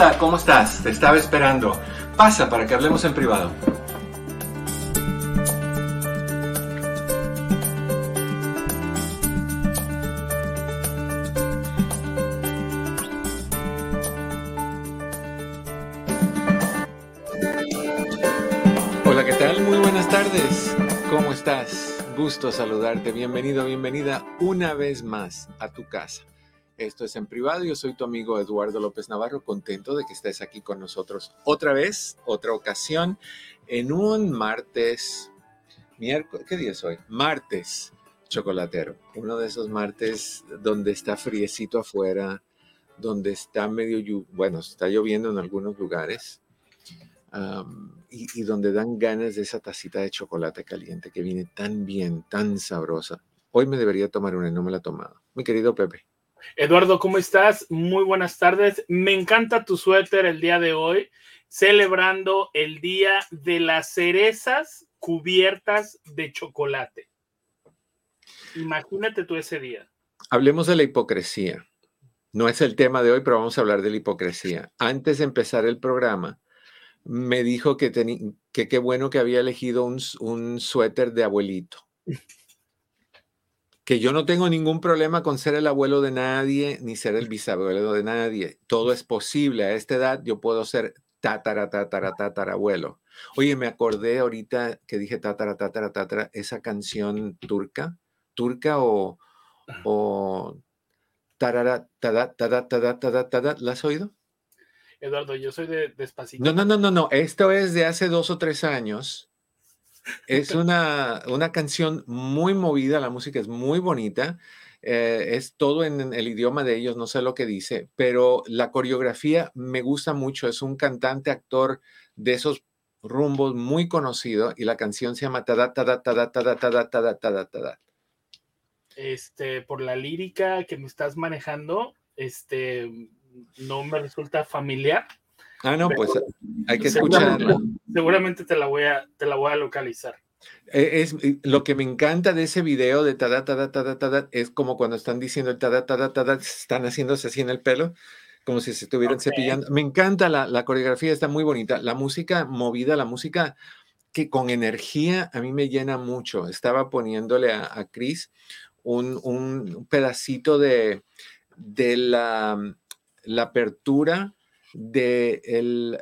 Hola, ¿cómo estás? Te estaba esperando. Pasa para que hablemos en privado. Hola, ¿qué tal? Muy buenas tardes. ¿Cómo estás? Gusto saludarte. Bienvenido, bienvenida una vez más a tu casa. Esto es en privado. Yo soy tu amigo Eduardo López Navarro, contento de que estés aquí con nosotros otra vez, otra ocasión, en un martes, miércoles, ¿qué día es hoy? Martes chocolatero. Uno de esos martes donde está friecito afuera, donde está medio, bueno, está lloviendo en algunos lugares. y, y donde dan ganas de esa tacita de chocolate caliente que viene tan bien, tan sabrosa. Hoy me debería tomar una y no me la he tomado. Mi querido Pepe. Eduardo, ¿cómo estás? Muy buenas tardes. Me encanta tu suéter el día de hoy, celebrando el día de las cerezas cubiertas de chocolate. Imagínate tú ese día. Hablemos de la hipocresía. No es el tema de hoy, pero vamos a hablar de la hipocresía. Antes de empezar el programa, me dijo que, que qué bueno que había elegido un suéter de abuelito que yo no tengo ningún problema con ser el abuelo de nadie ni ser el bisabuelo de nadie. Todo es posible. A esta edad yo puedo ser tatara, tatara, tatara abuelo. Oye, me acordé ahorita que dije tatara, tatara, tatara, esa canción turca, turca o, o tarara, tada, tada, tada, tada, tada, ¿la has oído? Eduardo, yo soy de despacito. No, no, no, no, no. Esto es de hace dos o tres años es una, una canción muy movida, la música es muy bonita. Eh, es todo en el idioma de ellos, no sé lo que dice, pero la coreografía me gusta mucho. Es un cantante, actor de esos rumbos muy conocido y la canción se llama Tada, Tada, Tada, Tada, Tada, Tada, Tada. Este, por la lírica que me estás manejando, este, no me resulta familiar. Ah, no, pues hay que escucharla. Seguramente te la voy a, te la voy a localizar. E, es, lo que me encanta de ese video de tada, tada, tada, tada, es como cuando están diciendo el tada, tada, tada, están haciéndose así en el pelo, como si se estuvieran cepillando. Me encanta la, la, coreografía, está muy bonita. La música movida, la música que con energía a mí me llena mucho. Estaba poniéndole a, a Chris un, un, pedacito de, de la, la apertura de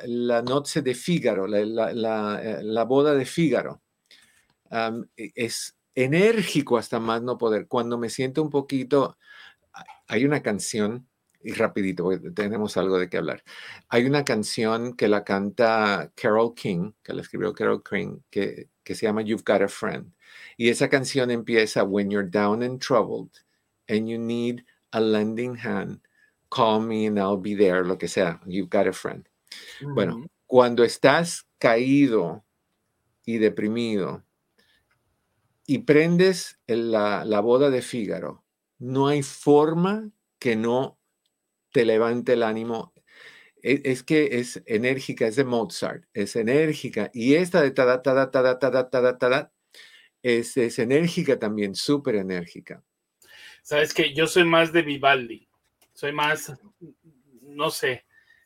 la noche de Fígaro, la, eh, boda de Fígaro. E, es enérgico hasta más no poder. Cuando me siento un poquito, hay una canción, y rapidito, tenemos algo de qué hablar. Hay una canción que la canta Carol King, que la escribió Carol King, que, que se llama You've Got a Friend. Y esa canción empieza, When you're down and troubled and you need a lending hand, call me and I'll be there, lo que sea, you've got a friend. Bueno, cuando estás caído y deprimido y prendes la, la boda de Fígaro, no hay forma que no te levante el ánimo. Es, es, que es enérgica, es de Mozart, es enérgica. Y esta de tada, tada, tada, tada, tada, tada, es, es enérgica también, súper enérgica. Sabes que yo soy más de Vivaldi soy más, no sé,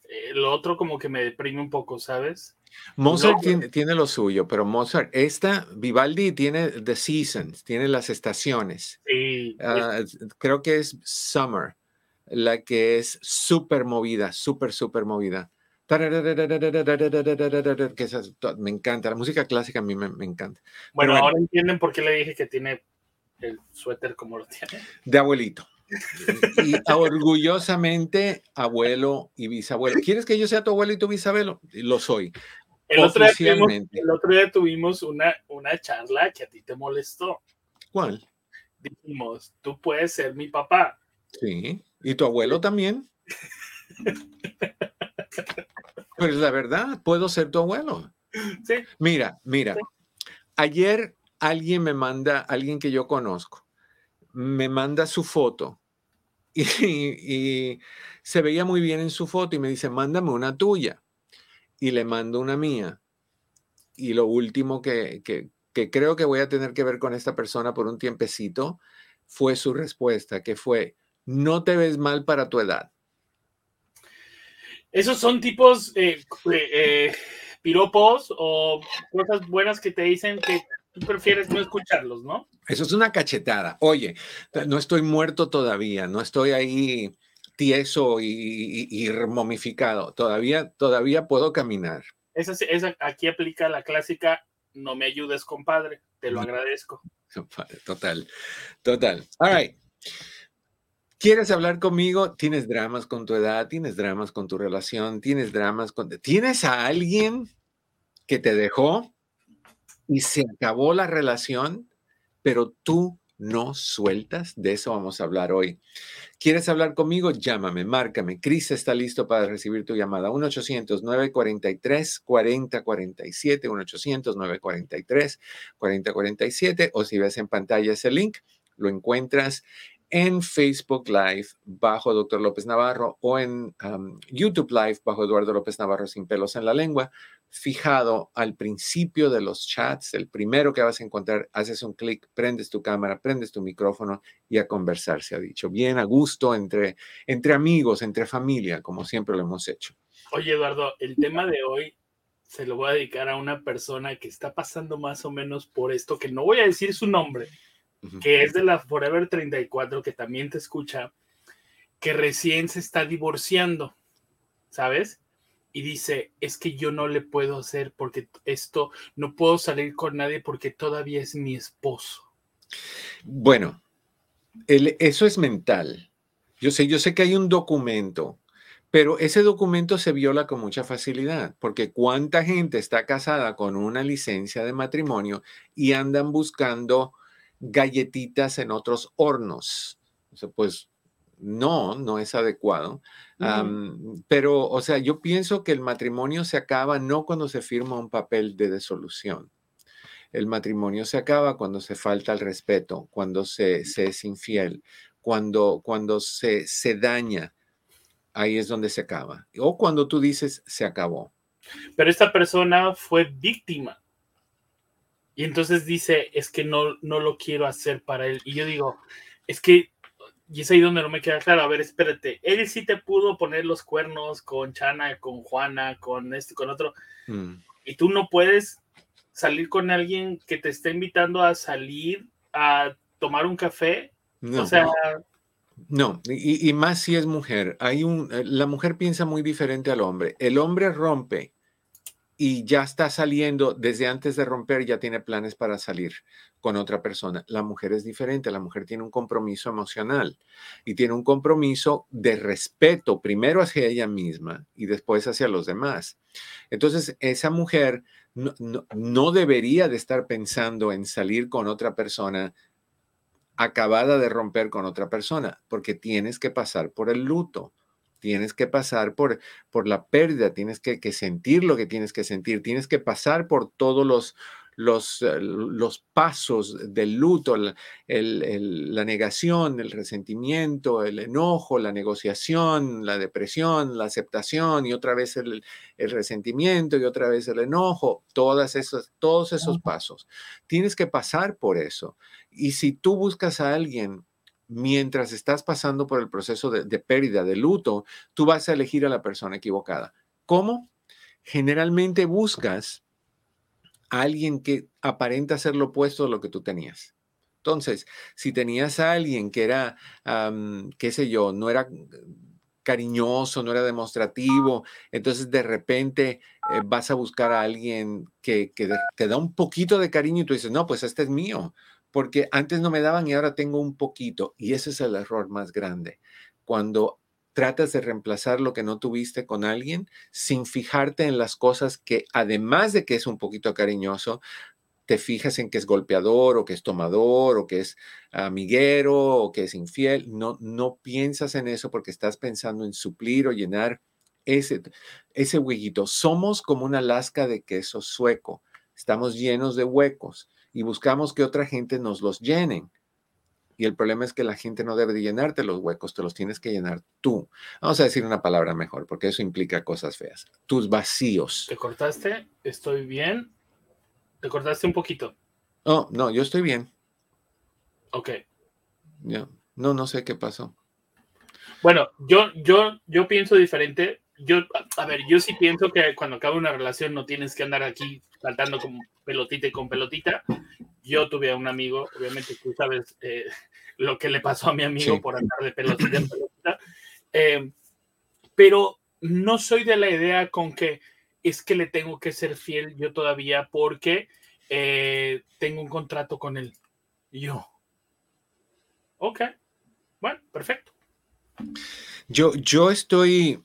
eh, lo otro como que me deprime un poco, ¿sabes? Mozart tiene, lo suyo, pero Mozart, esta, Vivaldi tiene The Seasons, tiene las estaciones. Sí. Ah, creo que es Summer, la que es súper movida, súper, súper movida. Que me encanta, la música clásica a mí me, encanta. Bueno, ahora entienden por qué le dije que tiene el suéter como lo tiene. De abuelito y orgullosamente abuelo y bisabuelo. ¿Quieres que yo sea tu abuelo y tu bisabuelo? Lo soy. El otro, día tuvimos, el otro día tuvimos una, una charla que a ti te molestó. ¿Cuál? Dijimos, tú puedes ser mi papá. Sí. ¿Y tu abuelo también? Pero es la verdad, puedo ser tu abuelo. Sí. Mira, mira. Ayer alguien me manda, alguien que yo conozco, me manda su foto y, se veía muy bien en su foto y me dice, mándame una tuya. Y le mando una mía. Y lo último que, que, creo que voy a tener que ver con esta persona por un tiempecito fue su respuesta, que fue, no te ves mal para tu edad. Esos son tipos eh, eh, piropos o cosas buenas que te dicen que tú prefieres no escucharlos, ¿no? Eso es una cachetada. Oye, no estoy muerto todavía, no estoy ahí tieso y, momificado. Todavía, todavía puedo caminar. Esa, esa, aquí aplica la clásica, no me ayudes, compadre, te lo agradezco. Total, total. All right. ¿Quieres hablar conmigo? Tienes dramas con tu edad, tienes dramas con tu relación, tienes dramas con... ¿Tienes a alguien que te dejó y se acabó la relación, pero tú no sueltas? De eso vamos a hablar hoy. ¿Quieres hablar conmigo? Llámame, márcame. Cris está listo para recibir tu llamada. 1-800-943-4047, 1-800-943-4047, o si ves en pantalla ese link, lo encuentras en Facebook Live bajo Dr. López Navarro o en YouTube Live bajo Eduardo López Navarro sin pelos en la lengua, fijado al principio de los chats, el primero que vas a encontrar, haces un clic, prendes tu cámara, prendes tu micrófono y a conversar, se ha dicho. Bien a gusto entre, entre amigos, entre familia, como siempre lo hemos hecho. Oye, Eduardo, el tema de hoy se lo voy a dedicar a una persona que está pasando más o menos por esto, que no voy a decir su nombre, que es de la Forever 34, que también te escucha, que recién se está divorciando, ¿sabes? Y dice, es que yo no le puedo hacer porque esto, no puedo salir con nadie porque todavía es mi esposo. Bueno, eso es mental. Yo sé, yo sé que hay un documento, pero ese documento se viola con mucha facilidad, porque cuánta gente está casada con una licencia de matrimonio y andan buscando galletitas en otros hornos. O sea, pues no, no es adecuado. pero, o sea, yo pienso que el matrimonio se acaba no cuando se firma un papel de desolución. El matrimonio se acaba cuando se falta el respeto, cuando se, es infiel, cuando, cuando se, se daña. Ahí es donde se acaba. O cuando tú dices, se acabó. Pero esta persona fue víctima. Y entonces dice, es que no, no lo quiero hacer para él. Y yo digo, es que, y es ahí donde no me queda claro, a ver, espérate, él sí te pudo poner los cuernos con Chana, con Juana, con este, con otro, mm. y tú no puedes salir con alguien que te está invitando a salir a tomar un café. No. O sea... No, y, y más si es mujer. Hay un, eh, la mujer piensa muy diferente al hombre. El hombre rompe y ya está saliendo, desde antes de romper ya tiene planes para salir con otra persona. La mujer es diferente, la mujer tiene un compromiso emocional y tiene un compromiso de respeto, primero hacia ella misma y después hacia los demás. Entonces, esa mujer no, no debería de estar pensando en salir con otra persona acabada de romper con otra persona, porque tienes que pasar por el luto tienes que pasar por, por la pérdida, tienes que, sentir lo que tienes que sentir, tienes que pasar por todos los, los, eh, los pasos del luto, la negación, el resentimiento, el enojo, la negociación, la depresión, la aceptación y otra vez el, el resentimiento y otra vez el enojo, todas esas, todos esos pasos. Tienes que pasar por eso. Y si tú buscas a alguien mientras estás pasando por el proceso de, pérdida, de luto, tú vas a elegir a la persona equivocada. ¿Cómo? Generalmente buscas a alguien que aparenta ser lo opuesto a lo que tú tenías. Entonces, si tenías a alguien que era, qué sé yo, no era cariñoso, no era demostrativo, entonces de repente eh, vas a buscar a alguien que, que te da un poquito de cariño y tú dices, no, pues este es mío porque antes no me daban y ahora tengo un poquito. Y ese es el error más grande. Cuando tratas de reemplazar lo que no tuviste con alguien sin fijarte en las cosas que, además de que es un poquito cariñoso, te fijas en que es golpeador o que es tomador o que es amiguero o que es infiel. No, no piensas en eso porque estás pensando en suplir o llenar ese, ese huequito. Somos como una lasca de queso sueco. Estamos llenos de huecos y buscamos que otra gente nos los llenen. Y el problema es que la gente no debe de llenarte los huecos, te los tienes que llenar tú. Vamos a decir una palabra mejor, porque eso implica cosas feas. Tus vacíos. ¿Te cortaste? ¿Estoy bien? ¿Te cortaste un poquito? No, no, yo estoy bien. Ok. Ya. No, no sé qué pasó. Bueno, yo, yo, yo pienso diferente. Yo, a ver, yo sí pienso que cuando acaba una relación no tienes que andar aquí saltando con pelotita y con pelotita. Yo tuve a un amigo, obviamente tú sabes eh, lo que le pasó a mi amigo por andar de pelotita en pelotita, eh, pero no soy de la idea con que es que le tengo que ser fiel yo todavía porque eh, tengo un contrato con él. yo, ok, bueno, perfecto. Yo, yo estoy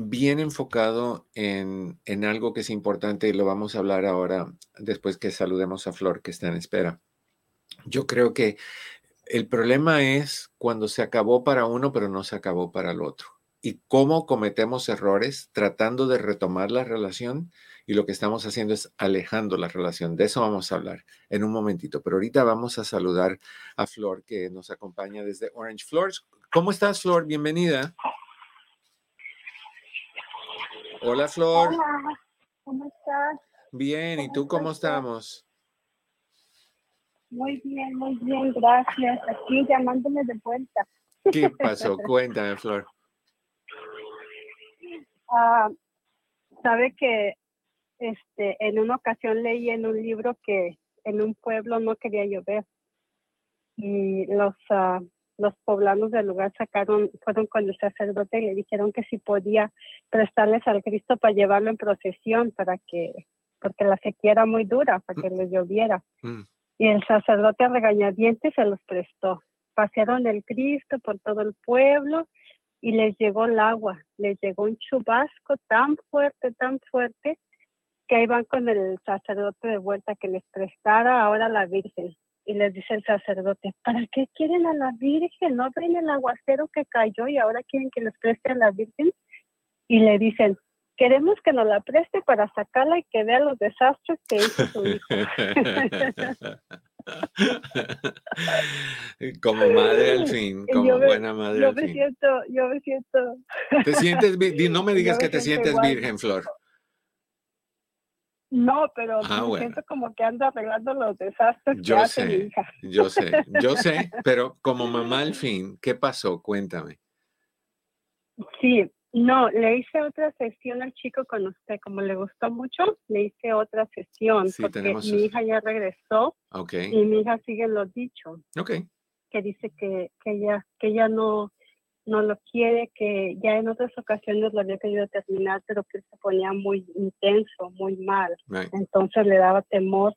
bien enfocado en, en, algo que es importante y lo vamos a hablar ahora después que saludemos a Flor que está en espera. Yo creo que el problema es cuando se acabó para uno pero no se acabó para el otro. Y cómo cometemos errores tratando de retomar la relación y lo que estamos haciendo es alejando la relación. De eso vamos a hablar en un momentito, pero ahorita vamos a saludar a Flor que nos acompaña desde Orange Flores. ¿Cómo estás, Flor? Bienvenida. Hola, Flor. Hola, ¿cómo estás? Bien, ¿y tú cómo estamos? Muy bien, muy bien, gracias. Aquí llamándome de vuelta. ¿Qué pasó? Cuéntame, Flor. Ah, sabe que este, en una ocasión leí en un libro que en un pueblo no quería llover y los, uh, los poblanos del lugar sacaron, fueron con el sacerdote y le dijeron que si podía prestarles al Cristo para llevarlo en procesión para que, porque la sequía era muy dura, para que les lloviera. Mm. Y el sacerdote a regañadientes se los prestó. Pasearon el Cristo por todo el pueblo y les llegó el agua, les llegó un chubasco tan fuerte, tan fuerte, que ahí van con el sacerdote de vuelta que les prestara ahora la Virgen. Y les dice el sacerdote, ¿para qué quieren a la Virgen? ¿No ven el aguacero que cayó y ahora quieren que les preste a la Virgen? Y le dicen, queremos que nos la preste para sacarla y que vea los desastres que hizo su hijo. como madre al fin, como buena madre yo al me fin. Siento, yo me siento. ¿Te sientes, no me digas que te sientes virgen, Flor. No, pero ah, me siento como que anda arreglando los desastres yo que hace sé, mi hija. Yo sé, yo sé, pero como mamá al fin, ¿qué pasó? Cuéntame. Sí, no, le hice otra sesión al chico con usted, como le gustó mucho, le hice otra sesión, sí, porque tenemos... mi hija ya regresó okay. y mi hija sigue lo dicho. Ok. Que dice que, que ella, que ella no, no lo quiere, que ya en otras ocasiones lo había querido terminar, pero que se ponía muy intenso, muy mal. Right. Entonces le daba temor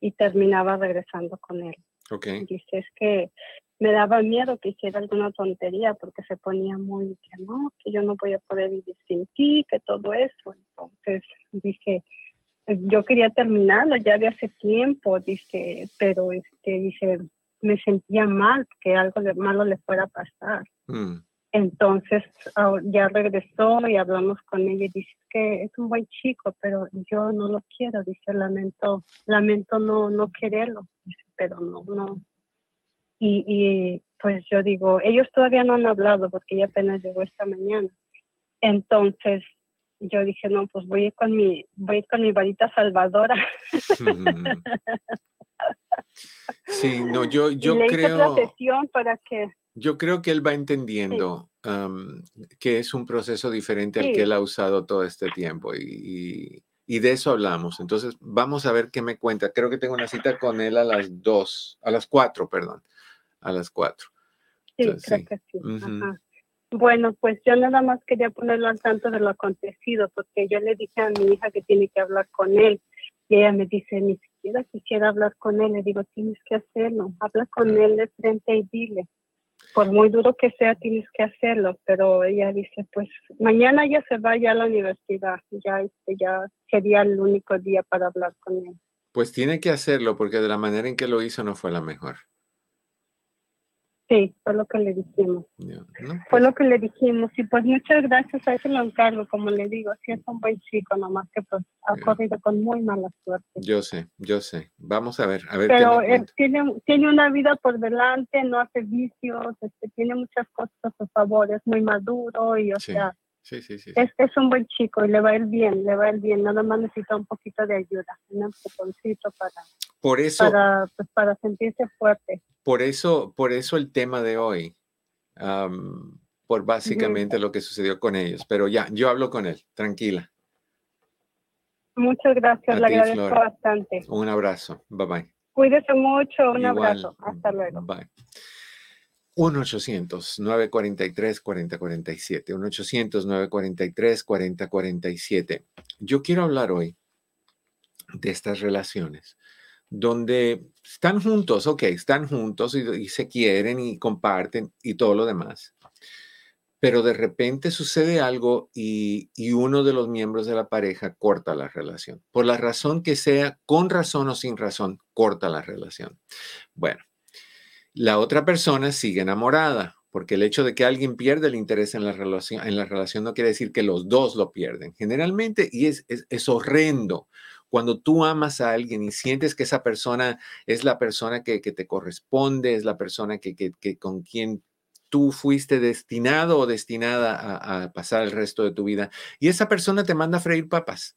y terminaba regresando con él. Okay. Dice, es que me daba miedo que hiciera alguna tontería porque se ponía muy que no, que yo no voy a poder vivir sin ti, que todo eso. Entonces dije, yo quería terminarlo ya de hace tiempo, dice, pero este, dice, me sentía mal que algo de malo le fuera a pasar. Mm. Entonces ya regresó y hablamos con ella y dice que es un buen chico, pero yo no lo quiero, dice, lamento, lamento no, no quererlo, dice, pero no, no. Y, y pues yo digo, ellos todavía no han hablado porque ella apenas llegó esta mañana. Entonces yo dije, no, pues voy a ir con mi, voy a ir con mi varita salvadora. Sí, no, yo, yo le creo. Para que. Yo creo que él va entendiendo sí. um, que es un proceso diferente al que él ha usado todo este tiempo y, y- y de eso hablamos. Entonces, vamos a ver qué me cuenta. Creo que tengo una cita con él a las dos, a las cuatro, perdón, a las cuatro. Sí, Entonces, creo sí. que sí. Ajá. Bueno, pues yo nada más quería ponerlo al tanto de lo acontecido, porque yo le dije a mi hija que tiene que hablar con él. Y ella me dice, ni siquiera quisiera hablar con él. Le digo, tienes que hacerlo. Habla con él de frente y dile. Por muy duro que sea, tienes que hacerlo. Pero ella dice, pues mañana ya se va ya a la universidad. Ya, este, ya sería el único día para hablar con él. Pues tiene que hacerlo porque de la manera en que lo hizo no fue la mejor. Sí, fue lo que le dijimos. Fue lo que le dijimos. Y pues muchas gracias a eso lo encargo, como le digo, sí es un buen chico, nomás que pues ha corrido con muy mala suerte. Yo sé, yo sé. Vamos a ver, a ver. Pero él tiene, tiene una vida por delante, no hace vicios, este, tiene muchas cosas a su favor, es muy maduro y o sea, Sí, sí, sí. Es, es, un buen chico y le va a ir bien, le va a ir bien. Nada más necesita un poquito de ayuda, un empujoncito para, por eso, para, pues, para sentirse fuerte. Por eso, por eso el tema de hoy, por básicamente lo que sucedió con ellos. Pero ya, yo hablo con él, tranquila. Muchas gracias, le agradezco bastante. Un abrazo, bye bye. Cuídese mucho, un abrazo, hasta luego. Bye. 1-800-943-4047. 1-800-943-4047. Yo quiero hablar hoy de estas relaciones donde están juntos, ok, están juntos y, se quieren y comparten y todo lo demás. Pero de repente sucede algo y, y uno de los miembros de la pareja corta la relación. Por la razón que sea, con razón o sin razón, corta la relación. Bueno, la otra persona sigue enamorada, porque el hecho de que alguien pierda el interés en la relación, en la relación no quiere decir que los dos lo pierden. Generalmente, y es, es, horrendo, cuando tú amas a alguien y sientes que esa persona es la persona que, te corresponde, es la persona que, con quien tú fuiste destinado o destinada a, pasar el resto de tu vida, y esa persona te manda a freír papas,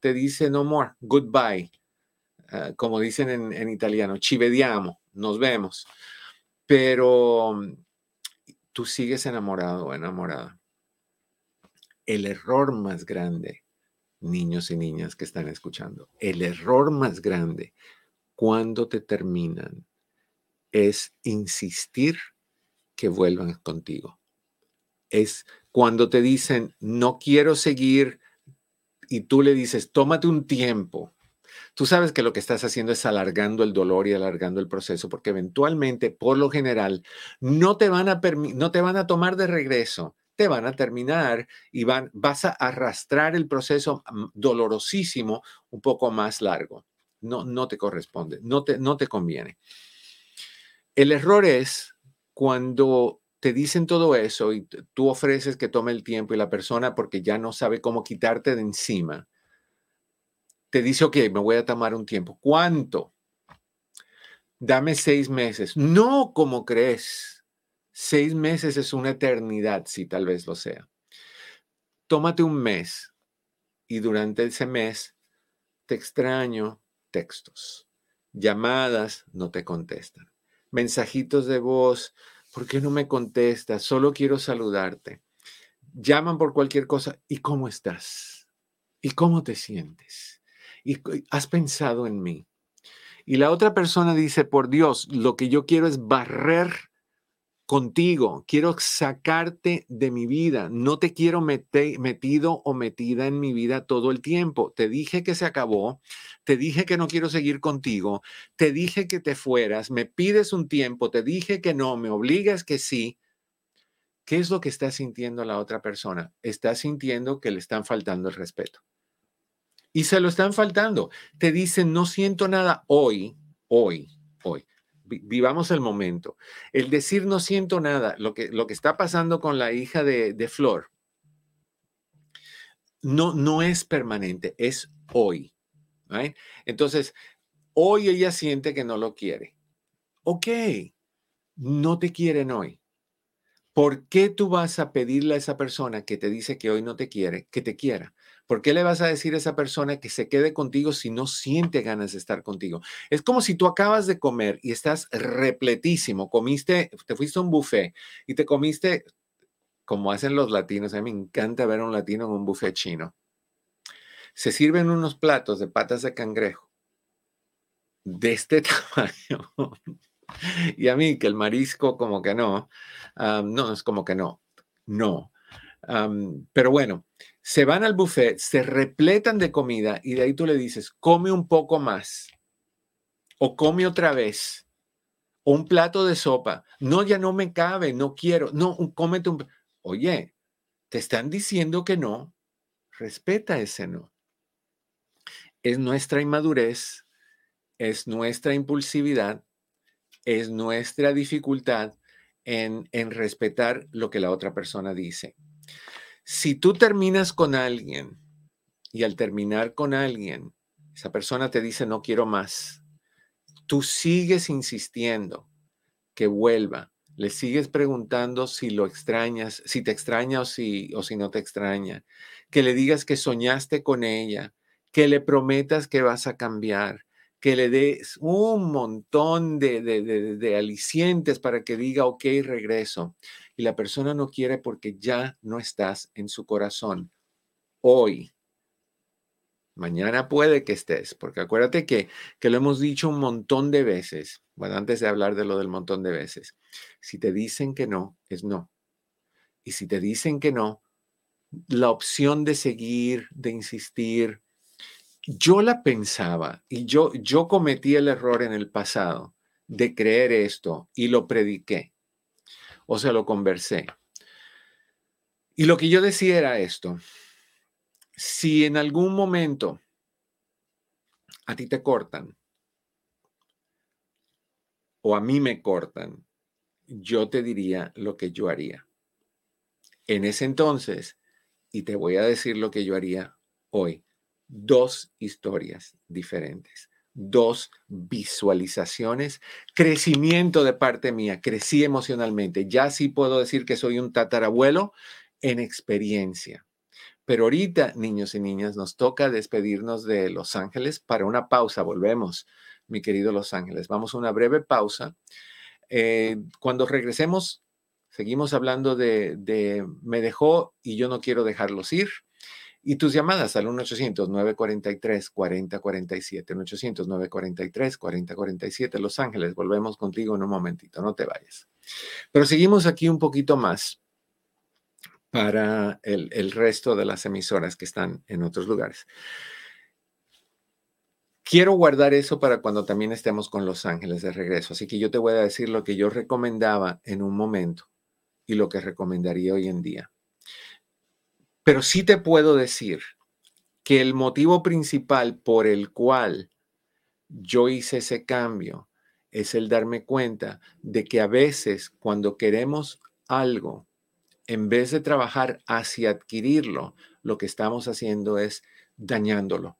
te dice no more, goodbye, ah, como dicen en, en italiano, ci vediamo, nos vemos pero mm, tú sigues enamorado o enamorada. El error más grande, niños y niñas que están escuchando, el error más grande cuando te terminan es insistir que vuelvan contigo. Es cuando te dicen, no quiero seguir y tú le dices, tómate un tiempo tú sabes que lo que estás haciendo es alargando el dolor y alargando el proceso, porque eventualmente, por lo general, no te van a, no te van a tomar de regreso, te van a terminar y van, vas a arrastrar el proceso mm, dolorosísimo un poco más largo. No, no te corresponde, no te, no te conviene. El error es cuando te dicen todo eso y tú ofreces que tome el tiempo y la persona, porque ya no sabe cómo quitarte de encima, te dice, ok, me voy a tomar un tiempo. ¿Cuánto? Dame seis meses. No, como crees. Seis meses es una eternidad, si tal vez lo sea. Tómate un mes y durante ese mes te extraño textos, llamadas, no te contestan, mensajitos de voz, ¿por qué no me contestas? Solo quiero saludarte. Llaman por cualquier cosa. ¿Y cómo estás? ¿Y cómo te sientes? y has pensado en mí. Y la otra persona dice, por Dios, lo que yo quiero es barrer contigo, quiero sacarte de mi vida, no te quiero meter, metido o metida en mi vida todo el tiempo. Te dije que se acabó, te dije que no quiero seguir contigo, te dije que te fueras, me pides un tiempo, te dije que no, me obligas que sí. ¿Qué es lo que está sintiendo la otra persona? Está sintiendo que le están faltando el respeto. Y se lo están faltando. Te dicen, no siento nada hoy, hoy, hoy. Vivamos el momento. El decir no siento nada, lo que, lo que está pasando con la hija de, de Flor, no, no es permanente, es hoy. Entonces, hoy ella siente que no lo quiere. Ok, no te quieren hoy. ¿Por qué tú vas a pedirle a esa persona que te dice que hoy no te quiere, que te quiera? ¿Por qué le vas a decir a esa persona que se quede contigo si no siente ganas de estar contigo? Es como si tú acabas de comer y estás repletísimo, comiste, te fuiste a un buffet y te comiste, como hacen los latinos, a mí me encanta ver a un latino en un buffet chino. Se sirven unos platos de patas de cangrejo de este tamaño. y a mí que el marisco como que no, no, es como que no, no. Pero bueno, se van al buffet, se repletan de comida y de ahí tú le dices, come un poco más o come otra vez o un plato de sopa. No, ya no me cabe, no quiero. No, cómete un... Oye, te están diciendo que no, respeta ese no. Es nuestra inmadurez, es nuestra impulsividad, es nuestra dificultad en, en respetar lo que la otra persona dice. Si tú terminas con alguien y al terminar con alguien, esa persona te dice no quiero más, tú sigues insistiendo que vuelva, le sigues preguntando si lo extrañas, si te extraña o si, o si no te extraña, que le digas que soñaste con ella, que le prometas que vas a cambiar, que le des un montón de, de, alicientes para que diga, ok, regreso. Y la persona no quiere porque ya no estás en su corazón. Hoy. Mañana puede que estés, porque acuérdate que, que lo hemos dicho un montón de veces. Bueno, antes de hablar de lo del montón de veces. Si te dicen que no, es no. Y si te dicen que no, la opción de seguir, de insistir, yo la pensaba y yo, yo cometí el error en el pasado de creer esto y lo prediqué. O sea, lo conversé. Y lo que yo decía era esto. Si en algún momento a ti te cortan o a mí me cortan, yo te diría lo que yo haría. En ese entonces, y te voy a decir lo que yo haría hoy dos historias diferentes, dos visualizaciones, crecimiento de parte mía, crecí emocionalmente. Ya sí puedo decir que soy un tatarabuelo en experiencia. Pero ahorita, niños y niñas, nos toca despedirnos de Los Ángeles para una pausa. Volvemos, mi querido Los Ángeles. Vamos a una breve pausa. Eh, cuando regresemos, seguimos hablando de, de me dejó y yo no quiero dejarlos ir y tus llamadas al 1-800-943-4047, 1-800-943-4047, Los Ángeles. Volvemos contigo en un momentito, no te vayas. Pero seguimos aquí un poquito más para el, el resto de las emisoras que están en otros lugares. Quiero guardar eso para cuando también estemos con Los Ángeles de regreso. Así que yo te voy a decir lo que yo recomendaba en un momento y lo que recomendaría hoy en día. Pero sí te puedo decir que el motivo principal por el cual yo hice ese cambio es el darme cuenta de que a veces cuando queremos algo, en vez de trabajar hacia adquirirlo, lo que estamos haciendo es dañándolo.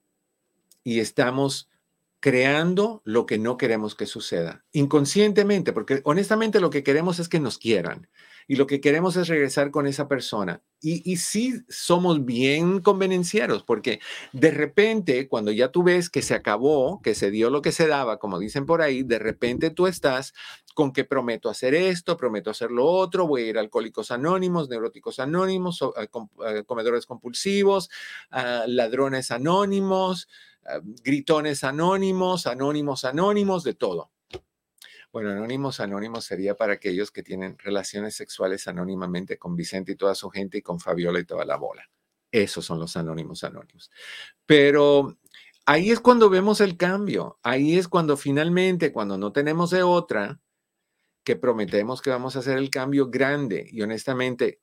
Y estamos creando lo que no queremos que suceda, inconscientemente, porque honestamente lo que queremos es que nos quieran y lo que queremos es regresar con esa persona. Y, y sí somos bien convenencieros, porque de repente, cuando ya tú ves que se acabó, que se dio lo que se daba, como dicen por ahí, de repente tú estás con que prometo hacer esto, prometo hacer lo otro, voy a ir a alcohólicos anónimos, neuróticos anónimos, comedores compulsivos, ladrones anónimos, gritones anónimos, anónimos anónimos, de todo. Bueno, anónimos, anónimos sería para aquellos que tienen relaciones sexuales anónimamente con Vicente y toda su gente y con Fabiola y toda la bola. Esos son los anónimos, anónimos. Pero ahí es cuando vemos el cambio. Ahí es cuando finalmente, cuando no tenemos de otra, que prometemos que vamos a hacer el cambio grande. Y honestamente,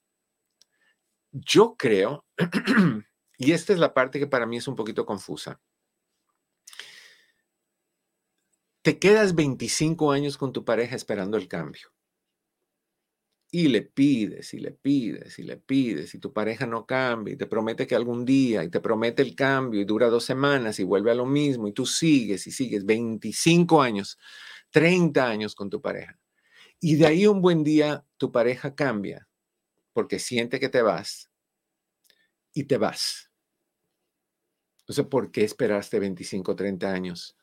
yo creo, y esta es la parte que para mí es un poquito confusa. Te quedas 25 años con tu pareja esperando el cambio. Y le pides y le pides y le pides y tu pareja no cambia y te promete que algún día y te promete el cambio y dura dos semanas y vuelve a lo mismo y tú sigues y sigues 25 años, 30 años con tu pareja. Y de ahí un buen día tu pareja cambia porque siente que te vas y te vas. No sé ¿por qué esperaste 25, 30 años?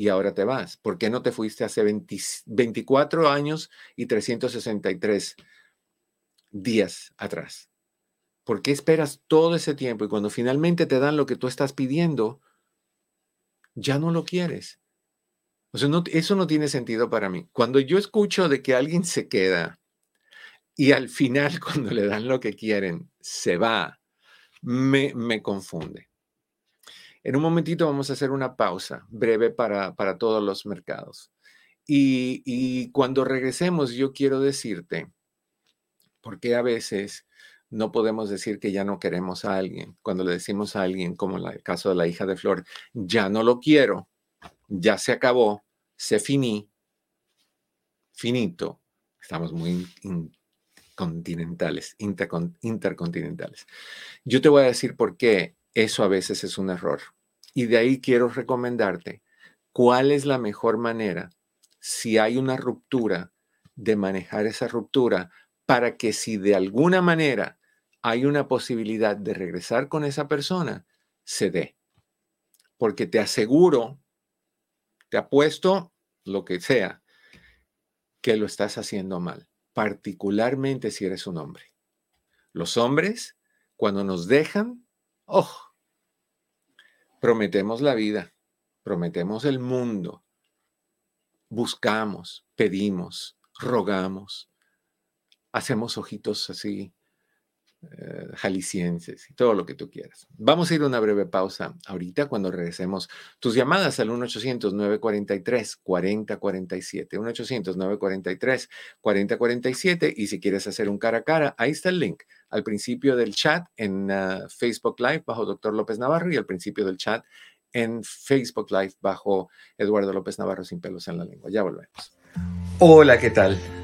Y ahora te vas? ¿Por qué no te fuiste hace 24 años y 363 días atrás? ¿Por qué esperas todo ese tiempo y cuando finalmente te dan lo que tú estás pidiendo, ya no lo quieres? O sea, no, eso no tiene sentido para mí. Cuando yo escucho de que alguien se queda y al final cuando le dan lo que quieren, se va, me, me confunde. En un momentito vamos a hacer una pausa breve para, para todos los mercados. Y, cuando regresemos, yo quiero decirte, porque a veces no podemos decir que ya no queremos a alguien. Cuando le decimos a alguien, como en el caso de la hija de Flor, ya no lo quiero, ya se acabó, se finí, finito, Estamos muy continentales, intercontinentales. Yo te voy a decir por qué eso a veces es un error. Y de ahí quiero recomendarte cuál es la mejor manera, si hay una ruptura, de manejar esa ruptura para que si de alguna manera hay una posibilidad de regresar con esa persona, se dé. Porque te aseguro, te apuesto lo que sea, que lo estás haciendo mal, particularmente si eres un hombre. Los hombres, cuando nos dejan, oh, prometemos la vida, prometemos el mundo, buscamos, pedimos, rogamos, hacemos ojitos así, eh, jaliscienses y todo lo que tú quieras. Vamos a ir a una breve pausa ahorita cuando regresemos. Tus llamadas al 1-800-943-4047, 1-800-943-4047 y si quieres hacer un cara a cara, ahí está el link al principio del chat en uh, Facebook Live bajo Dr. López Navarro y al principio del chat en Facebook Live bajo Eduardo López Navarro sin pelos en la lengua. Ya volvemos. Hola, ¿qué tal?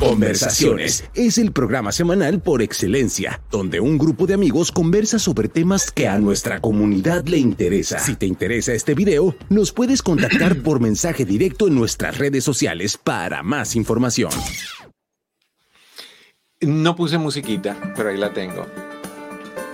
Conversaciones es el programa semanal por excelencia, donde un grupo de amigos conversa sobre temas que a nuestra comunidad le interesa. Si te interesa este video, nos puedes contactar por mensaje directo en nuestras redes sociales para más información. No puse musiquita, pero ahí la tengo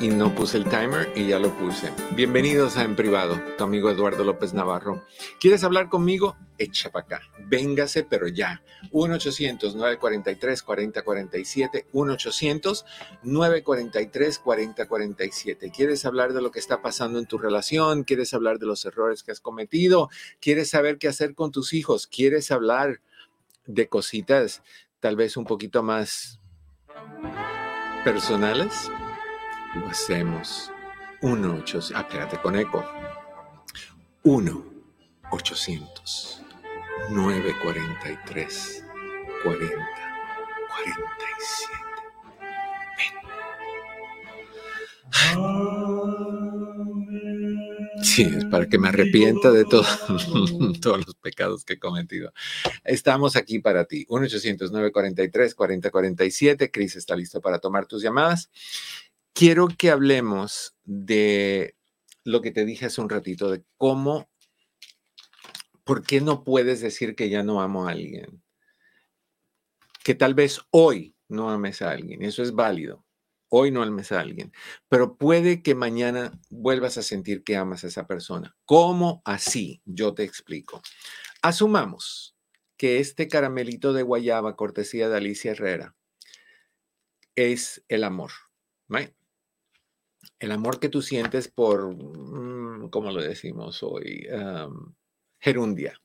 y no puse el timer y ya lo puse. Bienvenidos a En Privado, tu amigo Eduardo López Navarro. ¿Quieres hablar conmigo? Echa para acá. Véngase, pero ya. 1-800-943-4047. 1-800-943-4047. ¿Quieres hablar de lo que está pasando en tu relación? ¿Quieres hablar de los errores que has cometido? ¿Quieres saber qué hacer con tus hijos? ¿Quieres hablar de cositas tal vez un poquito más personales? Lo hacemos. 1 800, ah, espérate, con eco. 1 800 943 40 47. Sí, es para que me arrepienta de todo, todos los pecados que he cometido. Estamos aquí para ti. 1-800-943-4047. Cris está listo para tomar tus llamadas quiero que hablemos de lo que te dije hace un ratito, de cómo, ¿por qué no puedes decir que ya no amo a alguien? Que tal vez hoy no ames a alguien, eso es válido. Hoy no ames a alguien, pero puede que mañana vuelvas a sentir que amas a esa persona. ¿Cómo así? Yo te explico. Asumamos que este caramelito de guayaba, cortesía de Alicia Herrera, es el amor. ¿right? El amor que tú sientes por, mm, ¿cómo lo decimos hoy? gerundia.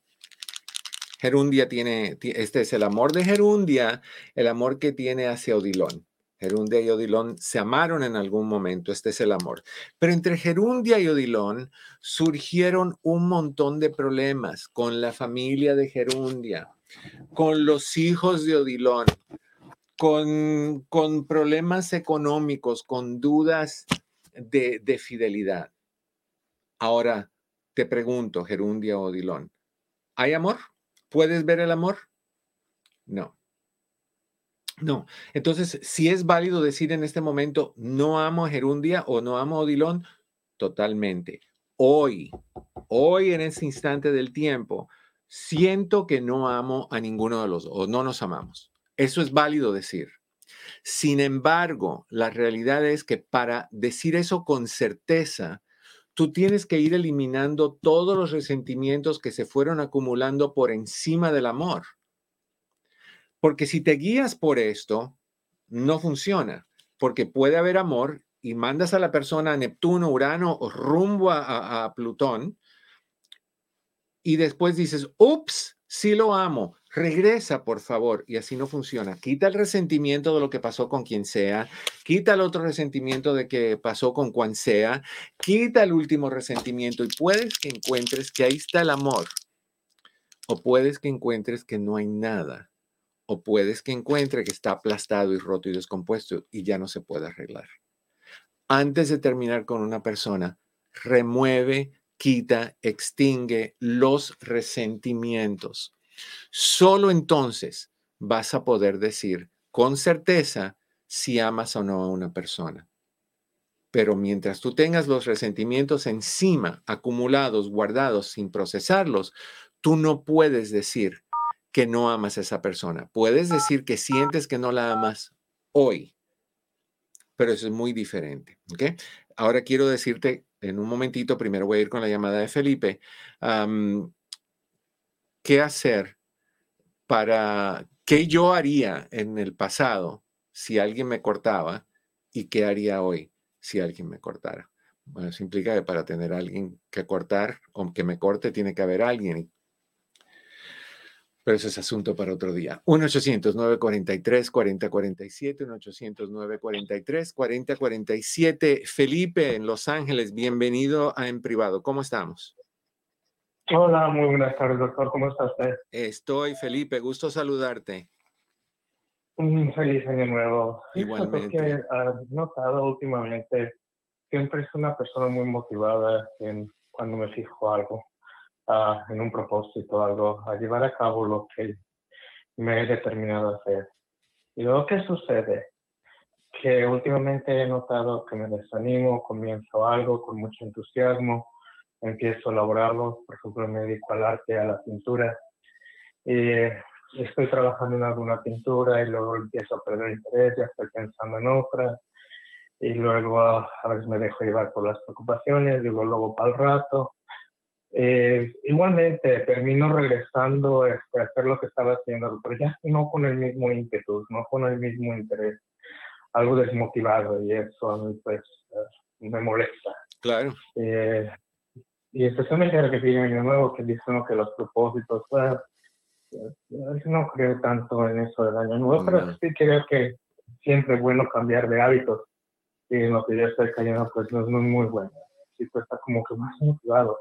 Gerundia tiene, este es el amor de Gerundia, el amor que tiene hacia Odilón. Gerundia y Odilón se amaron en algún momento, este es el amor. Pero entre Gerundia y Odilón surgieron un montón de problemas con la familia de Gerundia, con los hijos de Odilón, con, con problemas económicos, con dudas de, de fidelidad. Ahora te pregunto, Gerundia o Dilón, ¿hay amor? ¿Puedes ver el amor? No. No. Entonces, si es válido decir en este momento, no amo a Gerundia o no amo a Odilon, totalmente. Hoy, hoy en ese instante del tiempo, siento que no amo a ninguno de los o no nos amamos. Eso es válido decir. Sin embargo, la realidad es que para decir eso con certeza, tú tienes que ir eliminando todos los resentimientos que se fueron acumulando por encima del amor. Porque si te guías por esto, no funciona, porque puede haber amor y mandas a la persona a Neptuno, Urano o rumbo a, Plutón y después dices, ups, sí lo amo, regresa por favor y así no funciona. Quita el resentimiento de lo que pasó con quien sea, quita el otro resentimiento de que pasó con cuan sea, quita el último resentimiento y puedes que encuentres que ahí está el amor o puedes que encuentres que no hay nada o puedes que encuentre que está aplastado y roto y descompuesto y ya no se puede arreglar. Antes de terminar con una persona, remueve, quita, extingue los resentimientos. Solo entonces vas a poder decir con certeza si amas o no a una persona. Pero mientras tú tengas los resentimientos encima, acumulados, guardados, sin procesarlos, tú no puedes decir que no amas a esa persona. Puedes decir que sientes que no la amas hoy, pero eso es muy diferente. ¿ok? Ahora quiero decirte en un momentito, primero voy a ir con la llamada de Felipe, qué hacer para, qué yo haría en el pasado si alguien me cortaba y qué haría hoy si alguien me cortara. Bueno, eso implica que para tener alguien que cortar o que me corte tiene que haber alguien. Pero eso es asunto para otro día. 1-800-943-4047, 1-800-943-4047. Felipe en Los Ángeles, bienvenido a En Privado. ¿Cómo estamos? Hola, muy buenas tardes, doctor. ¿Cómo está usted? Estoy, Felipe. Gusto saludarte. Un feliz año nuevo. Igualmente. Que he notado últimamente, siempre es una persona muy motivada en cuando me fijo algo en un propósito, algo, a llevar a cabo lo que me he determinado a hacer. Y luego, ¿qué sucede? Que últimamente he notado que me desanimo, comienzo algo con mucho entusiasmo, empiezo a elaborarlo, por ejemplo, me dedico al arte, a la pintura, y estoy trabajando en alguna pintura y luego empiezo a perder interés, ya estoy pensando en otra, y luego a, veces me dejo llevar por las preocupaciones, digo luego para el rato, eh, igualmente termino regresando este, a hacer lo que estaba haciendo, pero ya no con el mismo ímpetu, no con el mismo interés, algo desmotivado y eso a mí pues eh, me molesta. Claro. Eh, y especialmente ahora que sigue año nuevo, que dicen que los propósitos, pues, no creo tanto en eso del año nuevo, pero sí creo que siempre es bueno cambiar de hábitos y en lo que yo estoy cayendo pues no es muy bueno. Sí, pues está como que más motivado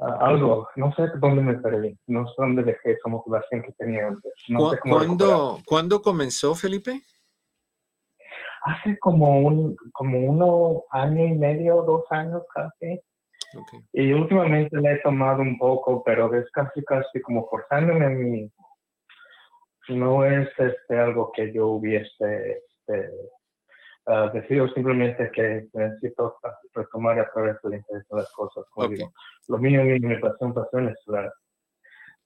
algo, no sé dónde me perdí, no sé dónde dejé esa motivación que tenía antes. No ¿Cuándo, comenzó, Felipe? Hace como un como uno año y medio, dos años casi. Y últimamente la he tomado un poco, pero es casi casi como forzándome a mí. No es este, algo que yo hubiese este, uh, decido simplemente que necesito retomar y través del interés de las cosas. Como digo, lo mío, mi, mi pasión, pasión es la,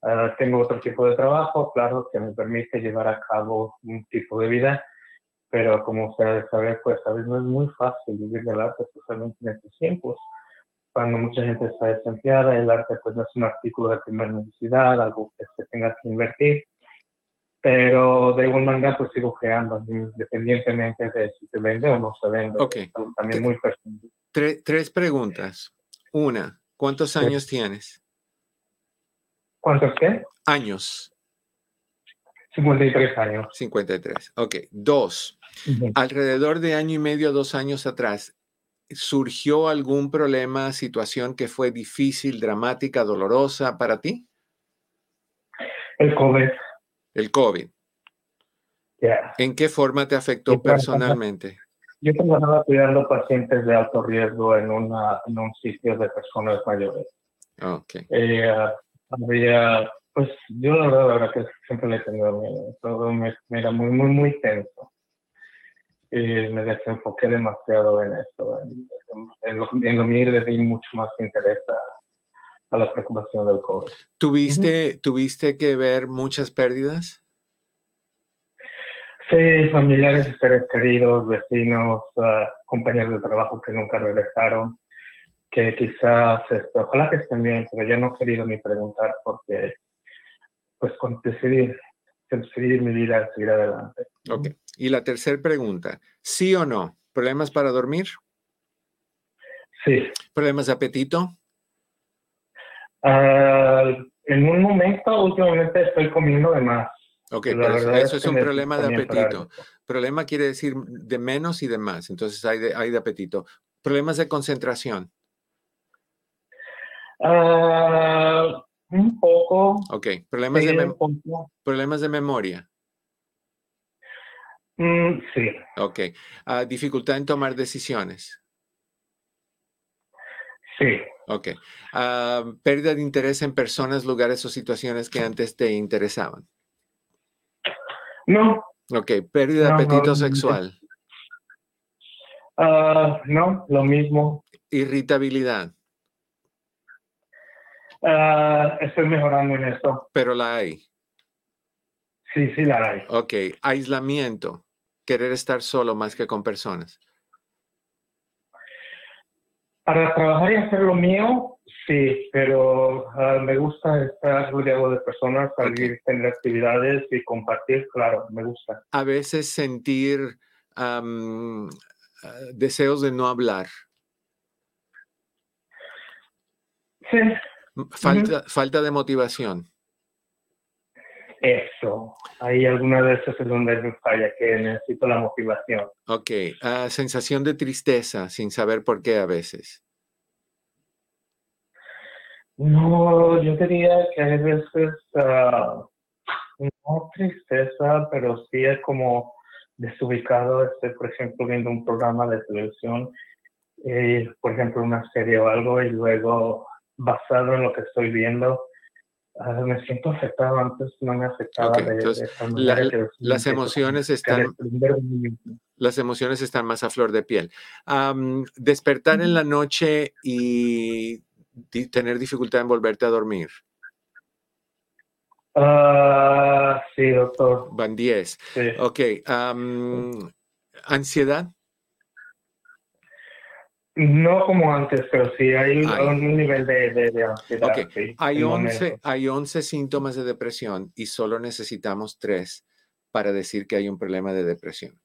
uh, tengo otro tipo de trabajo, claro, que me permite llevar a cabo un tipo de vida, pero como ustedes saben, pues a veces no es muy fácil vivir del arte, especialmente en estos tiempos. Cuando mucha gente está desempleada, el arte pues no es un artículo de primera necesidad, algo que se tenga que invertir pero de igual manera pues sigo creando independientemente de si se vende o no se vende. Ok. También muy personal. Tres, preguntas. Una, ¿cuántos años tienes? ¿Cuántos qué? Años. 53 años. 53. Ok. Dos, alrededor de año y medio, dos años atrás, ¿surgió algún problema, situación que fue difícil, dramática, dolorosa para ti? El COVID el COVID. ¿En qué forma te afectó personalmente? Yo trabajaba cuidando pacientes de alto riesgo en, una, en un sitio de personas mayores. Okay. Eh, había, pues yo la verdad, la verdad que siempre le he tenido miedo. Todo me, era muy, muy, muy tenso. Y me desenfoqué demasiado en esto. En, en, lo, en lo mío le di mucho más interés a, a la preocupación del COVID. ¿Tuviste, ¿Tuviste que ver muchas pérdidas? Sí, familiares, seres queridos, vecinos, uh, compañeros de trabajo que nunca regresaron, que quizás, este, ojalá que estén bien, pero yo no he querido ni preguntar porque, pues, con decidir mi vida, seguir adelante. Ok. Y la tercera pregunta, ¿sí o no? ¿Problemas para dormir? Sí. ¿Problemas de apetito? Uh, en un momento, últimamente estoy comiendo de más. Ok, pero eso, es, es un problema de apetito. Problema quiere decir de menos y de más. Entonces hay de, hay de apetito. Problemas de concentración. Uh, un poco. Ok, problemas, de, poco. problemas de memoria. Mm, sí. Ok, uh, dificultad en tomar decisiones. Sí. Ok, uh, pérdida de interés en personas, lugares o situaciones que antes te interesaban. No. Ok, pérdida de apetito no, sexual. Uh, no, lo mismo. Irritabilidad, Uh, estoy mejorando en esto. pero la hay. Sí, sí la hay. Ok, aislamiento, querer estar solo más que con personas. Para trabajar y hacer lo mío, sí, pero uh, me gusta estar rodeado de personas, salir, tener actividades y compartir, claro, me gusta. A veces sentir ah, deseos de no hablar, Sí, falta, falta de motivación. eso. Hay algunas veces en donde me falla, que necesito la motivación. Ok, ah, sensación de tristeza sin saber por qué a veces. No, yo diría que hay veces, ah, no tristeza, pero sí es como desubicado. Estoy, por ejemplo, viendo un programa de televisión, eh, por ejemplo, una serie o algo, y luego, basado en lo que estoy viendo, ah, me siento afectado. Antes no me afectaba de, de la- que las emociones que están, las emociones están más a flor de piel. Despertar en la noche y di- tener dificultad en volverte a dormir. Ah, sí, doctor. Van 10. Sí. Ok. ansiedad. No como antes, pero sí hay un nivel de, de, de ansiedad. Ok, sí, Hay en 11, momentos. hay 11 síntomas de depresión y solo necesitamos tres para decir que hay un problema de depresión.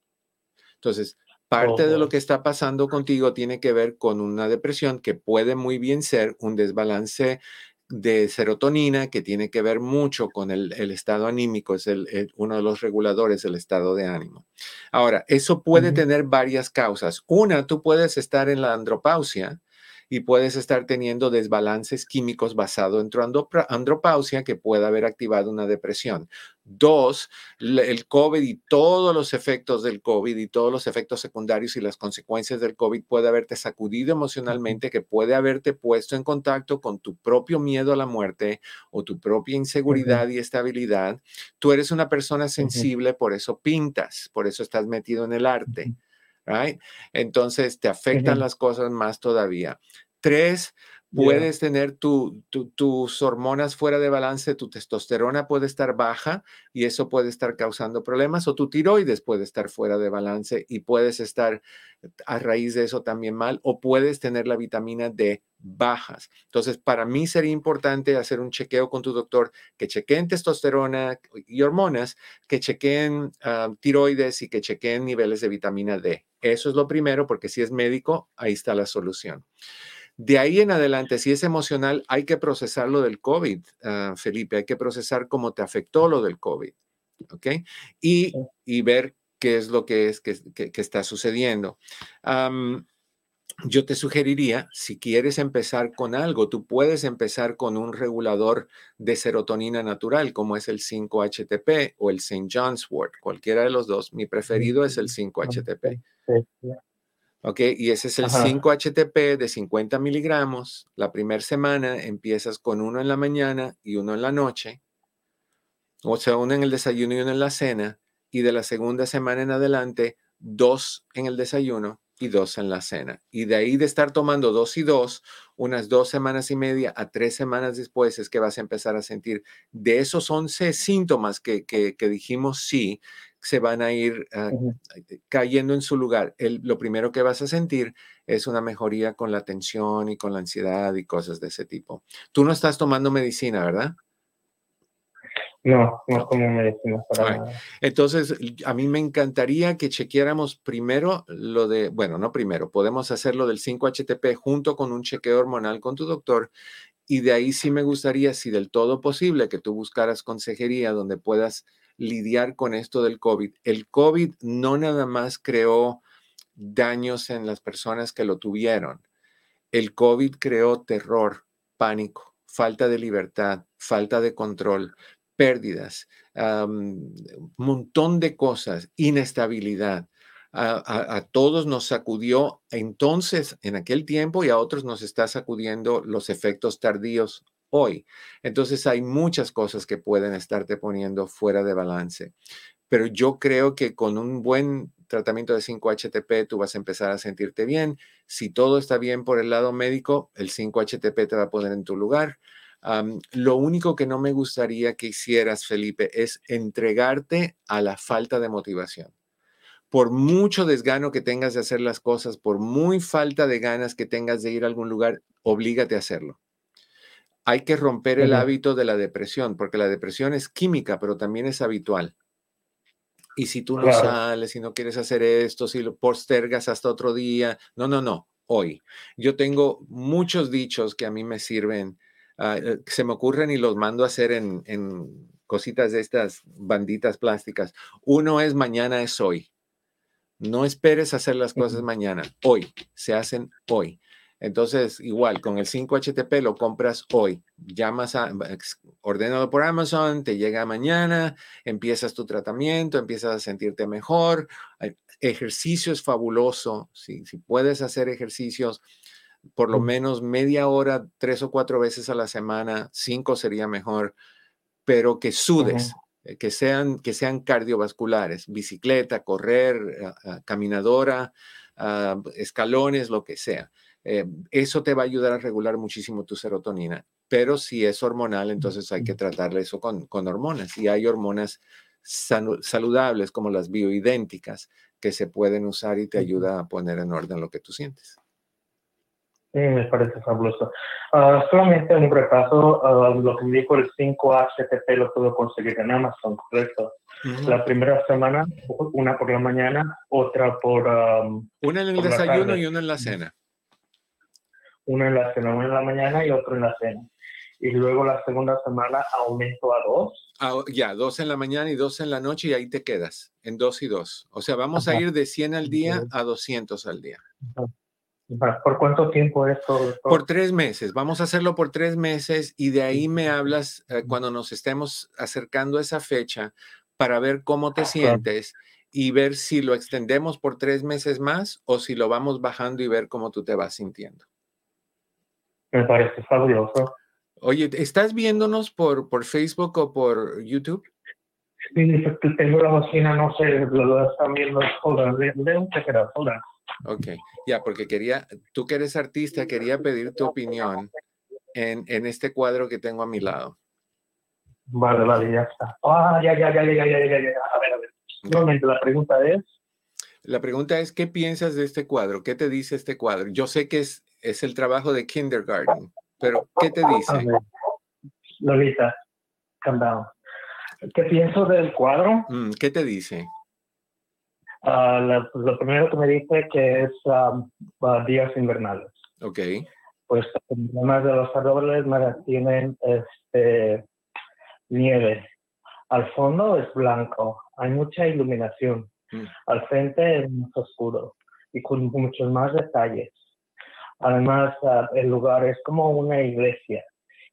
Entonces, parte de lo que está pasando contigo tiene que ver con una depresión que puede muy bien ser un desbalance de serotonina que tiene que ver mucho con el, el estado anímico, es el- el- uno de los reguladores del estado de ánimo. Ahora, eso puede tener varias causas. Una, tú puedes estar en la andropausia y puedes estar teniendo desbalances químicos basado en tu andropausia que puede haber activado una depresión. Dos, el COVID y todos los efectos del COVID y todos los efectos secundarios y las consecuencias del COVID puede haberte sacudido emocionalmente, que puede haberte puesto en contacto con tu propio miedo a la muerte o tu propia inseguridad y estabilidad. Tú eres una persona sensible, por eso pintas, por eso estás metido en el arte. Right? Entonces te afectan las cosas más todavía. Tres, Puedes tener tu- tu- tus hormonas fuera de balance, tu testosterona puede estar baja y eso puede estar causando problemas o tu tiroides puede estar fuera de balance y puedes estar a raíz de eso también mal o puedes tener la vitamina D bajas. Entonces, para mí sería importante hacer un chequeo con tu doctor que chequeen testosterona y hormonas, que chequeen ah, tiroides y que chequeen niveles de vitamina D. Eso es lo primero, porque si es médico, ahí está la solución. De ahí en adelante, si es emocional, hay que procesar lo del COVID, ah, Felipe, hay que procesar cómo te afectó lo del COVID, ¿ok? Y, y ver qué es lo que es que, que- que está sucediendo. Yo te sugeriría, si quieres empezar con algo, tú puedes empezar con un regulador de serotonina natural, como es el 5-HTP o el St. John's Wort, cualquiera de los dos. Mi preferido es el 5-HTP. Ok, y ese es el 5-HTP de 50 miligramos. La primera semana empiezas con uno en la mañana y uno en la noche, o sea, uno en el desayuno y uno en la cena, y de la segunda semana en adelante, dos en el desayuno y dos en la cena. Y de ahí de estar tomando dos y dos, unas dos semanas y media a tres semanas después es que vas a empezar a sentir de esos 11 síntomas que, que, dijimos sí, se van a ir ah, cayendo en su lugar. El, lo primero que vas a sentir es una mejoría con la tensión y con la ansiedad y cosas de ese tipo. Tú no estás tomando medicina, ¿verdad? No, no como medicina para Entonces, a mí me encantaría que chequeáramos primero lo de, bueno, no primero, podemos hacerlo del 5-HTP junto con un chequeo hormonal con tu doctor. Y de ahí sí me gustaría, si del todo posible, que tú buscaras consejería donde puedas lidiar con esto del COVID. El COVID no nada más creó daños en las personas que lo tuvieron. El COVID creó terror, pánico, falta de libertad, falta de control, pérdidas, un montón de cosas, inestabilidad. A, todos nos sacudió entonces, en aquel tiempo, y a otros nos está sacudiendo los efectos tardíos hoy. Entonces hay muchas cosas que pueden estarte poniendo fuera de balance. Pero yo creo que con un buen tratamiento de 5-HTP tú vas a empezar a sentirte bien. Si todo está bien por el lado médico, el 5-HTP te va a poner en tu lugar lo único que no me gustaría que hicieras, Felipe, es entregarte a la falta de motivación. Por mucho desgano que tengas de hacer las cosas, por muy falta de ganas que tengas de ir a algún lugar, oblígate a hacerlo. Hay que romper el hábito de la depresión, porque la depresión es química, pero también es habitual. Y si tú no sales, si no quieres hacer esto, si lo postergas hasta otro día, no, no, no, hoy. Yo tengo muchos dichos que a mí me sirven Ah, eh, se me ocurren y los mando a hacer en, cositas de estas banditas plásticas. Uno es mañana es hoy. No esperes hacer las cosas mañana, hoy, se hacen hoy. Entonces, igual, con el 5HTP lo compras hoy, llamas a, ordénalo por Amazon, te llega mañana, empiezas tu tratamiento, empiezas a sentirte mejor. Ejercicio es fabuloso, si, si puedes hacer ejercicios, por lo menos media hora, tres o cuatro veces a la semana, cinco sería mejor, pero que sudes, eh, que, sean, que sean cardiovasculares, bicicleta, correr, ah, ah, caminadora, ah, escalones, lo que sea. Eh, eso te va a ayudar a regular muchísimo tu serotonina, pero si es hormonal, entonces hay que tratarle eso con, con hormonas. Y hay hormonas saludables como las bioidénticas que se pueden usar y te ayuda a poner en orden lo que tú sientes. Sí, me parece fabuloso. Uh, solamente un repaso, uh, lo que dijo el 5-HTP lo puedo conseguir en Amazon, correcto. La primera semana, una por la mañana, otra por... Um, una en el desayuno y una en la cena. Una en la cena, una en la mañana y otra en la cena. Y luego la segunda semana aumento a dos. Ah, ya, dos en la mañana y dos en la noche y ahí te quedas, en dos y dos. O sea, vamos a ir de 100 al día a 200 al día. ¿Por cuánto tiempo esto? Por tres meses. Vamos a hacerlo por tres meses y de ahí me hablas eh, cuando nos estemos acercando a esa fecha para ver cómo te sientes y ver si lo extendemos por tres meses más o si lo vamos bajando y ver cómo tú te vas sintiendo. Me parece fabuloso. Oye, ¿estás viéndonos por, por Facebook o por YouTube? Sí, tengo la bocina, no sé, lo, están viendo. Hola, de, un. Ok, ya, porque quería, tú que eres artista, quería pedir tu opinión en, en este cuadro que tengo a mi lado. Vale, vale, ya está. Ah, ya, ya, ya, ya, ya, ya, ya, ya. A ver, a ver. Normalmente la pregunta es. La pregunta es, ¿qué piensas de este cuadro? ¿Qué te dice este cuadro? Yo sé que es, es el trabajo de kindergarten, pero ¿qué te dice? Lolita, calm down. ¿Qué pienso del cuadro? Mm, ¿Qué te dice? Uh, lo primero que me dice que es um, días invernales. Ok. Pues además de los árboles tienen este, nieve. Al fondo es blanco, hay mucha iluminación. Mm. Al frente es más oscuro y con muchos más detalles. Además, ah, el lugar es como una iglesia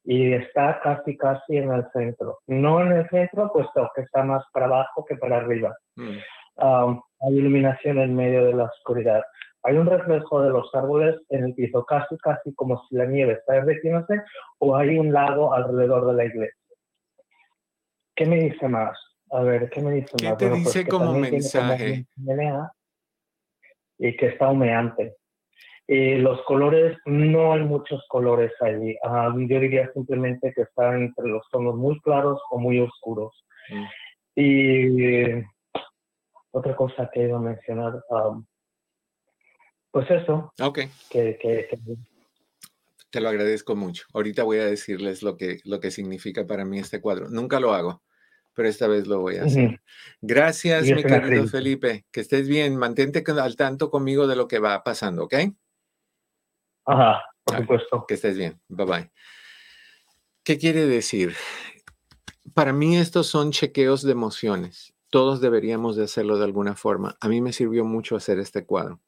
y está casi, casi en el centro. No en el centro, puesto que está más para abajo que para arriba. Mm. Hay iluminación en medio de la oscuridad. Hay un reflejo de los árboles en el piso, casi, casi como si la nieve está derritiéndose, o hay un lago alrededor de la iglesia. ¿Qué me dice más? A ver, ¿qué me dice ¿Qué más? te pues dice como mensaje? y que está humeante. Y los colores, no hay muchos colores allí. Ah, yo diría simplemente que están entre los tonos muy claros o muy oscuros. Mm. Y otra cosa que iba a mencionar, um, pues eso. Ok. Que, que, Te lo agradezco mucho. Ahorita voy a decirles lo que, lo que significa para mí este cuadro. Nunca lo hago pero esta vez lo voy a hacer. Gracias, mi querido Felipe. Que estés bien. Mantente al tanto conmigo de lo que va pasando, ¿ok? Ajá, por supuesto. Que estés bien. Bye bye. ¿Qué quiere decir? Para mí estos son chequeos de emociones. Todos deberíamos de hacerlo de alguna forma. A mí me sirvió mucho hacer este cuadro.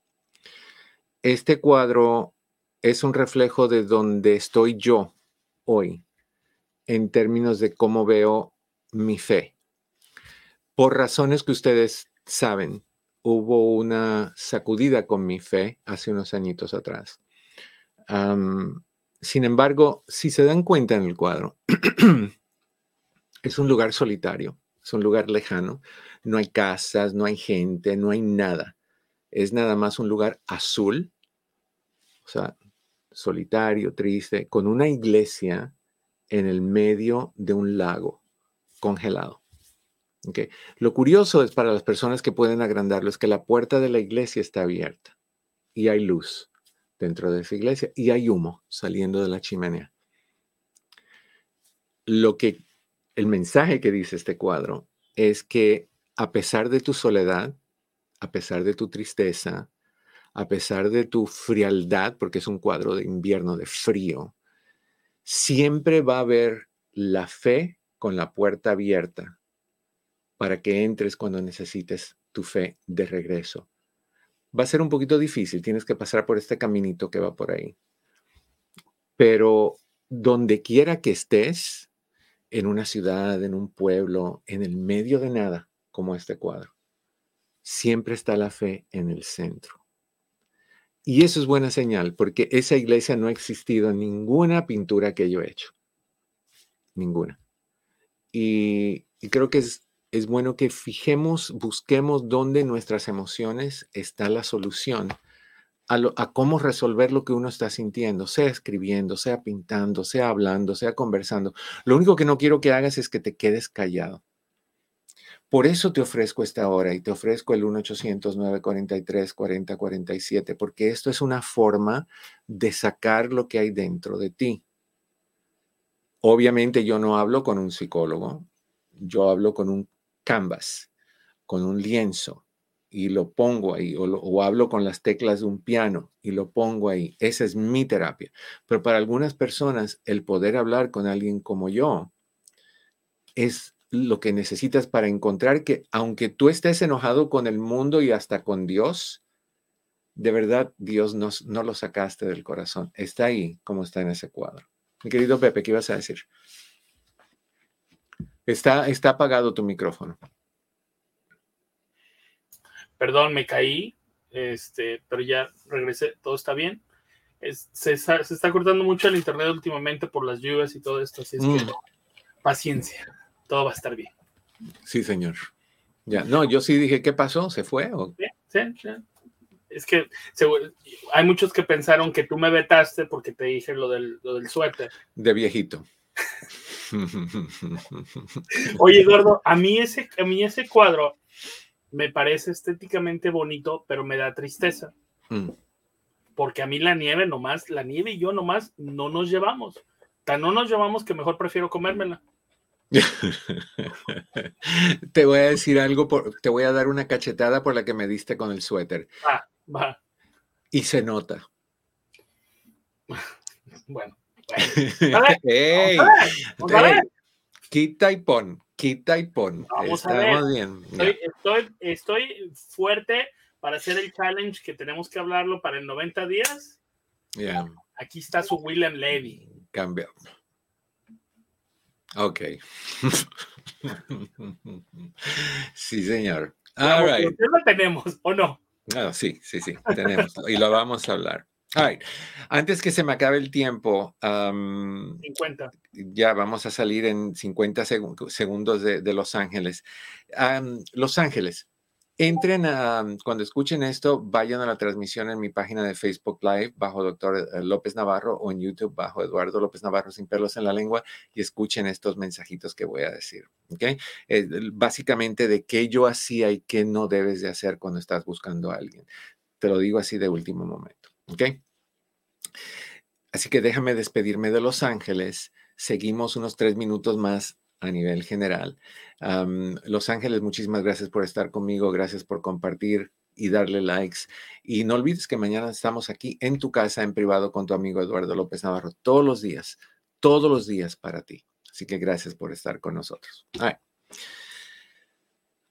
Este cuadro es un reflejo de donde estoy yo hoy en términos de cómo veo mi fe. Por razones que ustedes saben, hubo una sacudida con mi fe hace unos añitos atrás. sin embargo, si se dan cuenta en el cuadro, es un lugar solitario, es un lugar lejano, no hay casas, no hay gente, no hay nada. Es nada más un lugar azul, o sea, solitario, triste, con una iglesia en el medio de un lago congelado. Lo curioso es para las personas que pueden agrandarlo es que la puerta de la iglesia está abierta y hay luz dentro de esa iglesia y hay humo saliendo de la chimenea. Lo que el mensaje que dice este cuadro es que a pesar de tu soledad, a pesar de tu tristeza, a pesar de tu frialdad, porque es un cuadro de invierno de frío, siempre va a haber la fe con la puerta abierta para que entres cuando necesites tu fe de regreso. Va a ser un poquito difícil, tienes que pasar por este caminito que va por ahí. Pero donde quiera que estés, en una ciudad, en un pueblo, en el medio de nada, como este cuadro, siempre está la fe en el centro. Y eso es buena señal, porque esa iglesia no ha existido en ninguna pintura que yo he hecho. Ninguna. Y, creo que es, es bueno que fijemos, busquemos dónde nuestras emociones está la solución a, a, cómo resolver lo que uno está sintiendo, sea escribiendo, sea pintando, sea hablando, sea conversando. Lo único que no quiero que hagas es que te quedes callado. Por eso te ofrezco esta hora y te ofrezco el 1-800-943-4047, porque esto es una forma de sacar lo que hay dentro de ti. Obviamente yo no hablo con un psicólogo, yo hablo con un canvas, con un lienzo y lo pongo ahí, o, hablo con las teclas de un piano y lo pongo ahí. Esa es mi terapia. Pero para algunas personas, el poder hablar con alguien como yo es lo que necesitas para encontrar que aunque tú estés enojado con el mundo y hasta con Dios, de verdad Dios no, no lo sacaste del corazón. Está ahí como está en ese cuadro. Mi querido Pepe, ¿qué ibas a decir? Está, está apagado tu micrófono. Perdón, me caí, este, pero ya regresé, todo está bien. se, está, cortando mucho el internet últimamente por las lluvias y todo esto, así es que mm. paciencia, todo va a estar bien. Sí, señor. Ya, no, yo sí dije, ¿qué pasó? ¿Se fue? Sí, sí, es que hay muchos que pensaron que tú me vetaste porque te dije lo del, suéter. De viejito. Oye, Eduardo, a mí, ese, a mí ese cuadro me parece estéticamente bonito, pero me da tristeza. Mm. Porque a mí la nieve nomás, la nieve y yo nomás no nos llevamos. Tan no nos llevamos que mejor prefiero comérmela. te voy a decir algo, te voy a dar una cachetada por la que me diste con el suéter. Ah, va. Y se nota. Bueno. Quita y pon, quita y pon. Vamos a ver. bien. Estoy, estoy, fuerte para hacer el challenge que tenemos que hablarlo para en 90 días. Aquí está su William Levy. Cambio. Ok. sí, señor. All right. lo tenemos o no? Ah, sí, sí, sí, tenemos. y lo vamos a hablar. All Antes que se me acabe el tiempo, 50. Ya vamos a salir en 50 segundos de, Los Ángeles. Los Ángeles, Entren a, cuando escuchen esto, vayan a la transmisión en mi página de Facebook Live bajo Doctor eh, López Navarro o en YouTube bajo Eduardo López Navarro sin pelos en la lengua y escuchen estos mensajitos que voy a decir. ¿okay? Eh, básicamente de qué yo hacía y qué no debes de hacer cuando estás buscando a alguien. Te lo digo así de último momento. ¿Ok? Así que déjame despedirme de Los Ángeles. Seguimos unos tres minutos más a nivel general. Los Ángeles, muchísimas gracias por estar conmigo, gracias por compartir y darle likes. Y no olvides que mañana estamos aquí en tu casa, en privado, con tu amigo Eduardo López Navarro, todos los días, todos los días para ti. Así que gracias por estar con nosotros.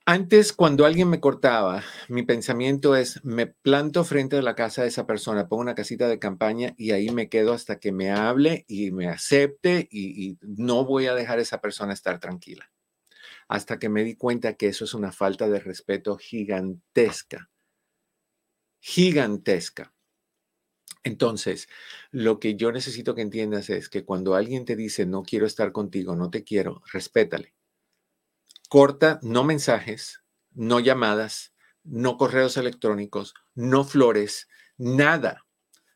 Antes, cuando alguien me cortaba, mi pensamiento es, me planto frente a la casa de esa persona, pongo una casita de campaña y ahí me quedo hasta que me hable y me acepte y, no voy a dejar a esa persona estar tranquila. Hasta que me di cuenta que eso es una falta de respeto gigantesca. Gigantesca. Entonces, lo que yo necesito que entiendas es que cuando alguien te dice, no quiero estar contigo, no te quiero, respétale corta, no mensajes, no llamadas, no correos electrónicos, no flores, nada.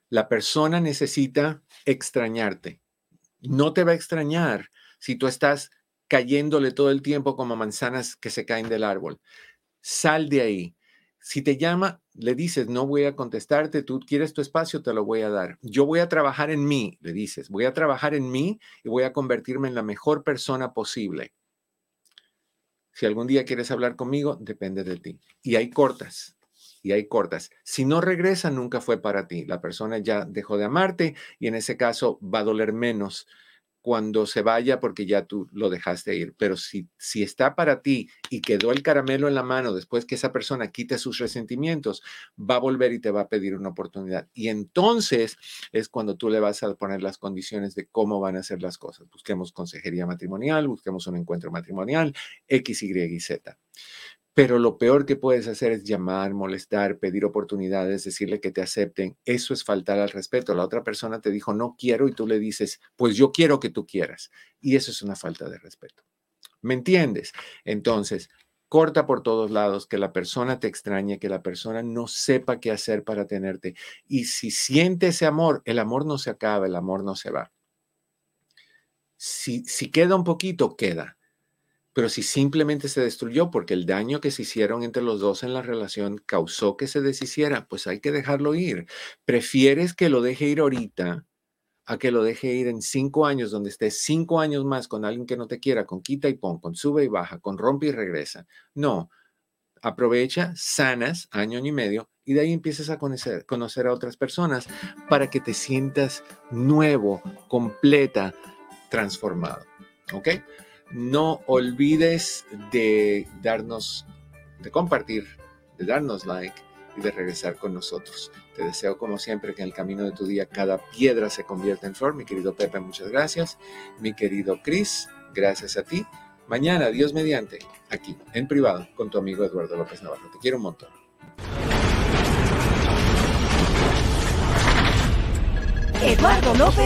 La persona necesita extrañarte. No te va a extrañar si tú estás cayéndole todo el tiempo como manzanas que se caen del árbol. Sal de ahí. Si te llama, le dices, no voy a contestarte, tú quieres tu espacio, te lo voy a dar. Yo voy a trabajar en mí, le dices, voy a trabajar en mí y voy a convertirme en la mejor persona posible. Si algún día quieres hablar conmigo, depende de ti. Y hay cortas, y hay cortas. Si no regresa, nunca fue para ti. La persona ya dejó de amarte y en ese caso va a doler menos cuando se vaya porque ya tú lo dejaste ir. Pero si, si está para ti y quedó el caramelo en la mano después que esa persona quite sus resentimientos, va a volver y te va a pedir una oportunidad. Y entonces es cuando tú le vas a poner las condiciones de cómo van a ser las cosas. Busquemos consejería matrimonial, busquemos un encuentro matrimonial, X, Y y Z. Pero lo peor que puedes hacer es llamar, molestar, pedir oportunidades, decirle que te acepten. Eso es faltar al respeto. La otra persona te dijo no quiero y tú le dices, pues yo quiero que tú quieras. Y eso es una falta de respeto. ¿Me entiendes? Entonces, corta por todos lados, que la persona te extrañe, que la persona no sepa qué hacer para tenerte. Y si siente ese amor, el amor no se acaba, el amor no se va. Si, si queda un poquito, queda pero si simplemente se destruyó porque el daño que se hicieron entre los dos en la relación causó que se deshiciera, pues hay que dejarlo ir. Prefieres que lo deje ir ahorita a que lo deje ir en cinco años, donde estés cinco años más con alguien que no te quiera, con quita y pon, con sube y baja, con rompe y regresa. No, aprovecha, sanas, año, y medio, y de ahí empiezas a conocer, conocer a otras personas para que te sientas nuevo, completa, transformado. ¿Ok? No olvides de darnos, de compartir, de darnos like y de regresar con nosotros. Te deseo como siempre que en el camino de tu día cada piedra se convierta en flor. Mi querido Pepe, muchas gracias. Mi querido Chris, gracias a ti. Mañana, Dios mediante, aquí en privado con tu amigo Eduardo López Navarro. Te quiero un montón. Eduardo López